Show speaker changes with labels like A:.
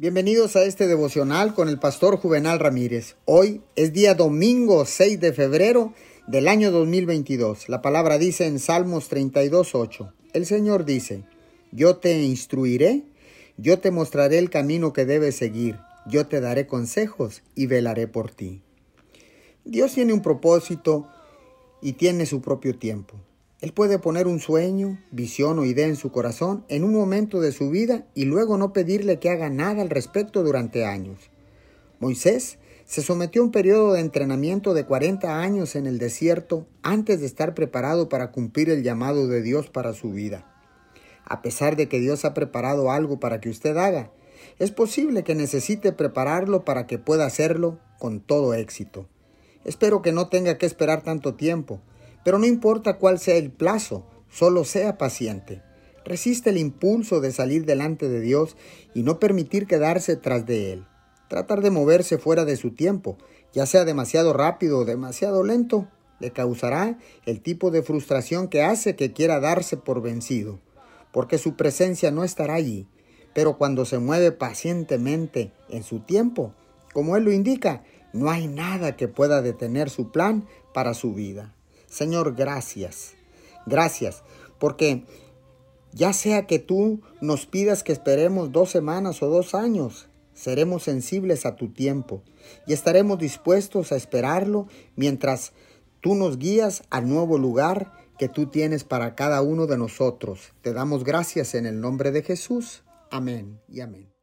A: Bienvenidos a este devocional con el pastor Juvenal Ramírez. Hoy es día domingo 6 de febrero del año 2022. La palabra dice en Salmos 32.8. El Señor dice, yo te instruiré, yo te mostraré el camino que debes seguir, yo te daré consejos y velaré por ti. Dios tiene un propósito y tiene su propio tiempo. Él puede poner un sueño, visión o idea en su corazón en un momento de su vida y luego no pedirle que haga nada al respecto durante años. Moisés se sometió a un periodo de entrenamiento de 40 años en el desierto antes de estar preparado para cumplir el llamado de Dios para su vida. A pesar de que Dios ha preparado algo para que usted haga, es posible que necesite prepararlo para que pueda hacerlo con todo éxito. Espero que no tenga que esperar tanto tiempo, pero no importa cuál sea el plazo, solo sea paciente. Resiste el impulso de salir delante de Dios y no permitir quedarse tras de Él. Tratar de moverse fuera de su tiempo, ya sea demasiado rápido o demasiado lento, le causará el tipo de frustración que hace que quiera darse por vencido, porque su presencia no estará allí. Pero cuando se mueve pacientemente en su tiempo, como Él lo indica, no hay nada que pueda detener su plan para su vida. Señor, gracias. Gracias, porque ya sea que tú nos pidas que esperemos dos semanas o dos años, seremos sensibles a tu tiempo y estaremos dispuestos a esperarlo mientras tú nos guías al nuevo lugar que tú tienes para cada uno de nosotros. Te damos gracias en el nombre de Jesús. Amén y amén.